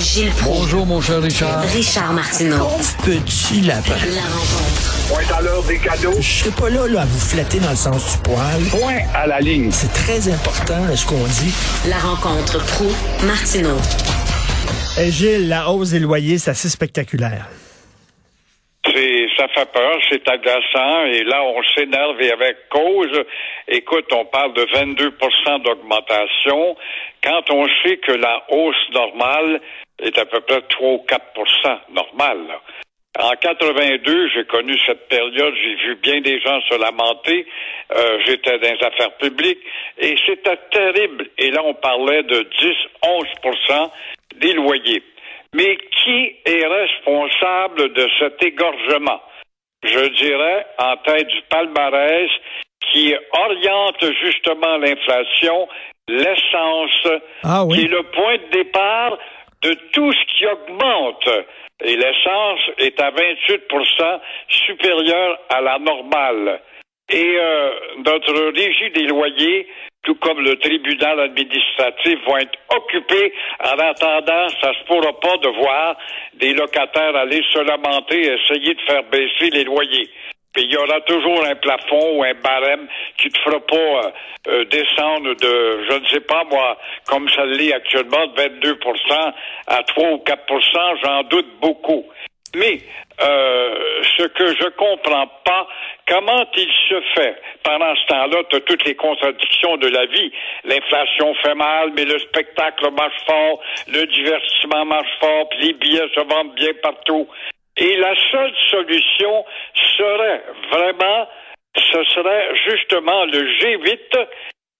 Gilles Proulx. Bonjour, mon cher Richard. Richard Martineau. Petit lapin. La rencontre. Point à l'heure des cadeaux. Je serai pas là, là à vous flatter dans le sens du poil. Point à la ligne. C'est très important ce qu'on dit. La rencontre pro martineau Et Gilles, la hausse des loyers, c'est assez spectaculaire. C'est, ça fait peur, c'est agaçant, et là, on s'énerve et avec cause. Écoute, on parle de 22% d'augmentation, quand on sait que la hausse normale est à peu près 3 ou 4 normale. Là. En 82, j'ai connu cette période, j'ai vu bien des gens se lamenter. Euh, J'étais dans les affaires publiques et c'était terrible. Et là, on parlait de 10-11% des loyers. Mais qui est responsable de cet égorgement? Je dirais, en tête du palmarès, qui oriente justement l'inflation, l'essence, Ah oui. qui est le point de départ de tout ce qui augmente. Et l'essence est à 28% supérieure à la normale. Et euh, notre régie des loyers, tout comme le tribunal administratif, vont être occupés. En attendant, ça se pourra pas de voir des locataires aller se lamenter et essayer de faire baisser les loyers. Puis il y aura toujours un plafond ou un barème qui ne te fera pas euh, euh, descendre de, je ne sais pas moi, comme ça l'est actuellement, de 22% à 3 ou 4% j'en doute beaucoup. Mais euh, ce que je comprends pas, comment il se fait? Pendant ce temps-là, tu as toutes les contradictions de la vie. L'inflation fait mal, mais le spectacle marche fort, le divertissement marche fort, puis les billets se vendent bien partout. Et la seule solution serait vraiment, ce serait justement le G8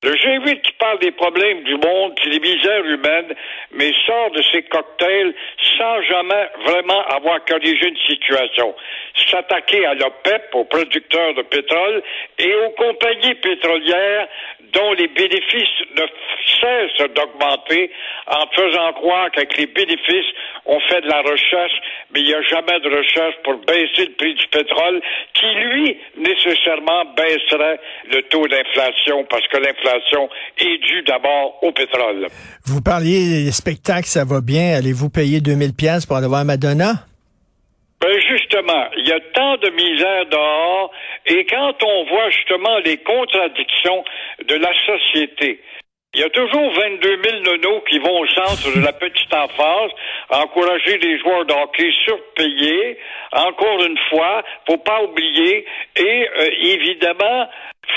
le G8 qui parle des problèmes du monde, des misères humaines, mais sort de ses cocktails sans jamais vraiment avoir corrigé une situation. S'attaquer à l'OPEP, aux producteurs de pétrole, et aux compagnies pétrolières dont les bénéfices ne cessent d'augmenter en faisant croire qu'avec les bénéfices, on fait de la recherche, mais il n'y a jamais de recherche pour baisser le prix du pétrole, qui lui, nécessairement, baisserait le taux d'inflation, parce que l'inflation est due d'abord au pétrole. Vous parliez des spectacles, ça va bien. Allez-vous payer 2000 pièces pour aller voir Madonna? Ben justement, il y a tant de misère dehors, et quand on voit justement les contradictions de la société, il y a toujours 22 000 nonos qui vont au centre de la petite enfance, encourager les joueurs de hockey surpayés, encore une fois, faut pas oublier, et euh, évidemment,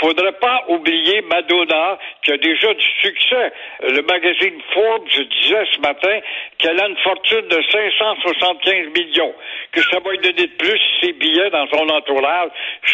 faudrait pas oublier Madonna, qui a déjà du succès. Le magazine Forbes disait ce matin qu'elle a une fortune de 575 millions, que ça va lui donner de plus si ses billets dans son entourage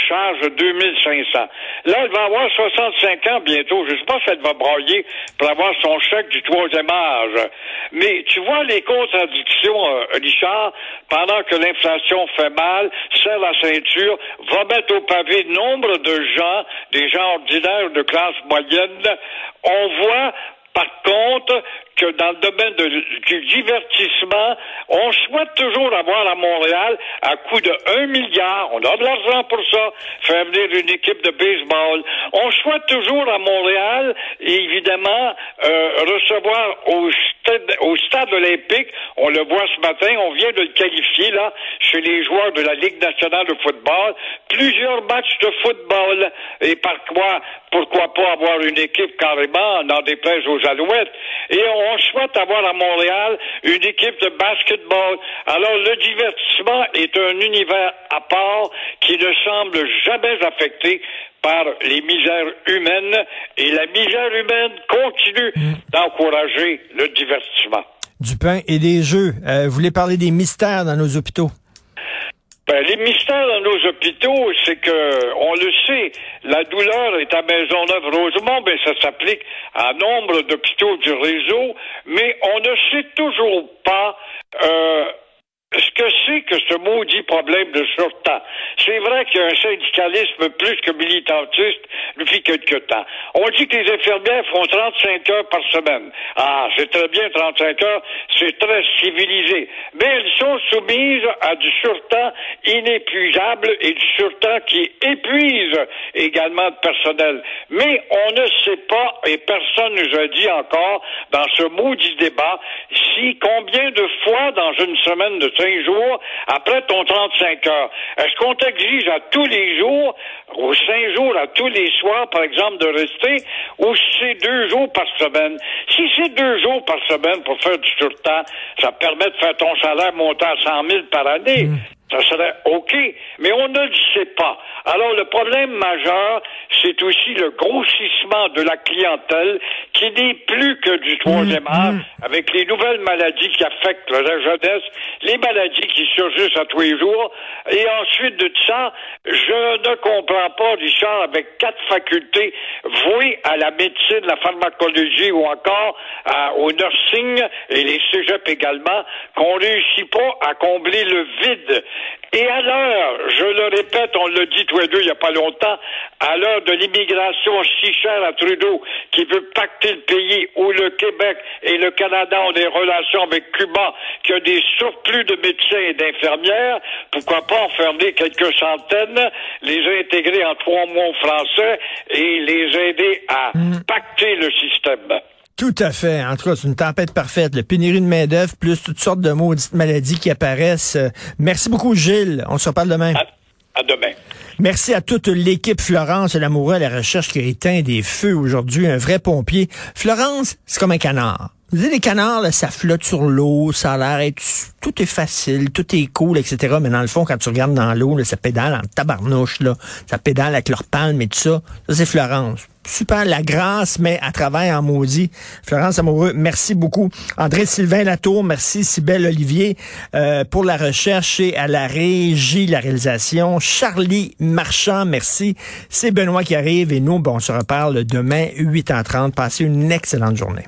chargent 2500. Là, elle va avoir 65 ans bientôt. Je sais pas si elle va broyer pour avoir son chèque du troisième âge. Mais tu vois les contradictions, euh, Richard, pendant que l'inflation fait mal, serre la ceinture, va mettre au pavé nombre de gens gens ordinaires de classe moyenne, on voit par contre que dans le domaine du divertissement, on souhaite toujours avoir à Montréal, à coût de 1 milliard, on a de l'argent pour ça, faire venir une équipe de baseball. On souhaite toujours à Montréal, évidemment, euh, recevoir au au stade olympique, on le voit ce matin, on vient de le qualifier là, chez les joueurs de la Ligue nationale de football, plusieurs matchs de football. Et par quoi, pourquoi pas avoir une équipe carrément, n'en déplaise aux alouettes? Et on souhaite avoir à Montréal une équipe de basketball. Alors le divertissement est un univers à part qui ne semble jamais affecté par les misères humaines et la misère humaine continue d'encourager le divertissement. Du pain et des jeux. Euh, vous voulez parler des mystères dans nos hôpitaux? Ben, les mystères dans nos hôpitaux, c'est que, on le sait, la douleur est à Maisonneuve-Rosemont, mais ça s'applique à nombre d'hôpitaux du réseau, mais on ne sait toujours pas euh, ce que c'est que ce maudit problème de sûreté. C'est vrai qu'il y a un syndicalisme plus que militantiste depuis quelque temps. On dit que les infirmières font 35 heures par semaine. Ah, c'est très bien 35 heures, c'est très civilisé. Mais elles sont soumises à du surtemps inépuisable et du surtemps qui épuise également le personnel. Mais on ne sait pas, et personne nous a dit encore dans ce maudit débat, aussi combien de fois dans une semaine de cinq jours après ton 35 heures. Est-ce qu'on t'exige à tous les jours, ou cinq jours à tous les soirs, par exemple, de rester, ou si c'est deux jours par semaine? Si c'est deux jours par semaine pour faire du surtemps, ça permet de faire ton salaire monter à 100 000 par année. Ça serait OK, mais on ne le sait pas. Alors le problème majeur, c'est aussi le grossissement de la clientèle qui n'est plus que du troisième âge, avec les nouvelles maladies qui affectent la jeunesse, les maladies qui surgissent à tous les jours. Et ensuite de ça, je ne comprends pas, Richard, avec quatre facultés vouées à la médecine, la pharmacologie ou encore à- au nursing et les cégeps également, qu'on réussit pas à combler le vide. Et à l'heure, je le répète, on l'a dit tous les deux il n'y a pas longtemps, à l'heure de l'immigration si chère à Trudeau, qui veut pacter le pays où le Québec et le Canada ont des relations avec Cuba, qui a des surplus de médecins et d'infirmières, pourquoi pas en fermer quelques centaines, les intégrer en trois mois Français et les aider à pacter le système. Tout à fait. En tout cas, c'est une tempête parfaite. Le pénurie de main-d'œuvre, plus toutes sortes de maudites maladies qui apparaissent. Euh, Merci beaucoup, Gilles. On se reparle demain. À, à demain. Merci à toute l'équipe Florence Lamoureux à la recherche qui a éteint des feux aujourd'hui, un vrai pompier. Florence, c'est comme un canard. Vous savez, les canards, là, ça flotte sur l'eau, ça a l'air. Tout est facile, tout est cool, etc. Mais dans le fond, quand tu regardes dans l'eau, ça pédale en tabarnouche, là. Ça pédale avec leurs palmes et tout ça. Ça, c'est Florence. Super, la grâce, mais à travers en maudit. Florence Amoureux, merci beaucoup. André Sylvain Latour, merci. Sybelle Olivier euh, pour la recherche et à la régie, la réalisation. Charlie Marchand, merci. C'est Benoît qui arrive et nous, bon, on se reparle demain, 8h30. Passez une excellente journée.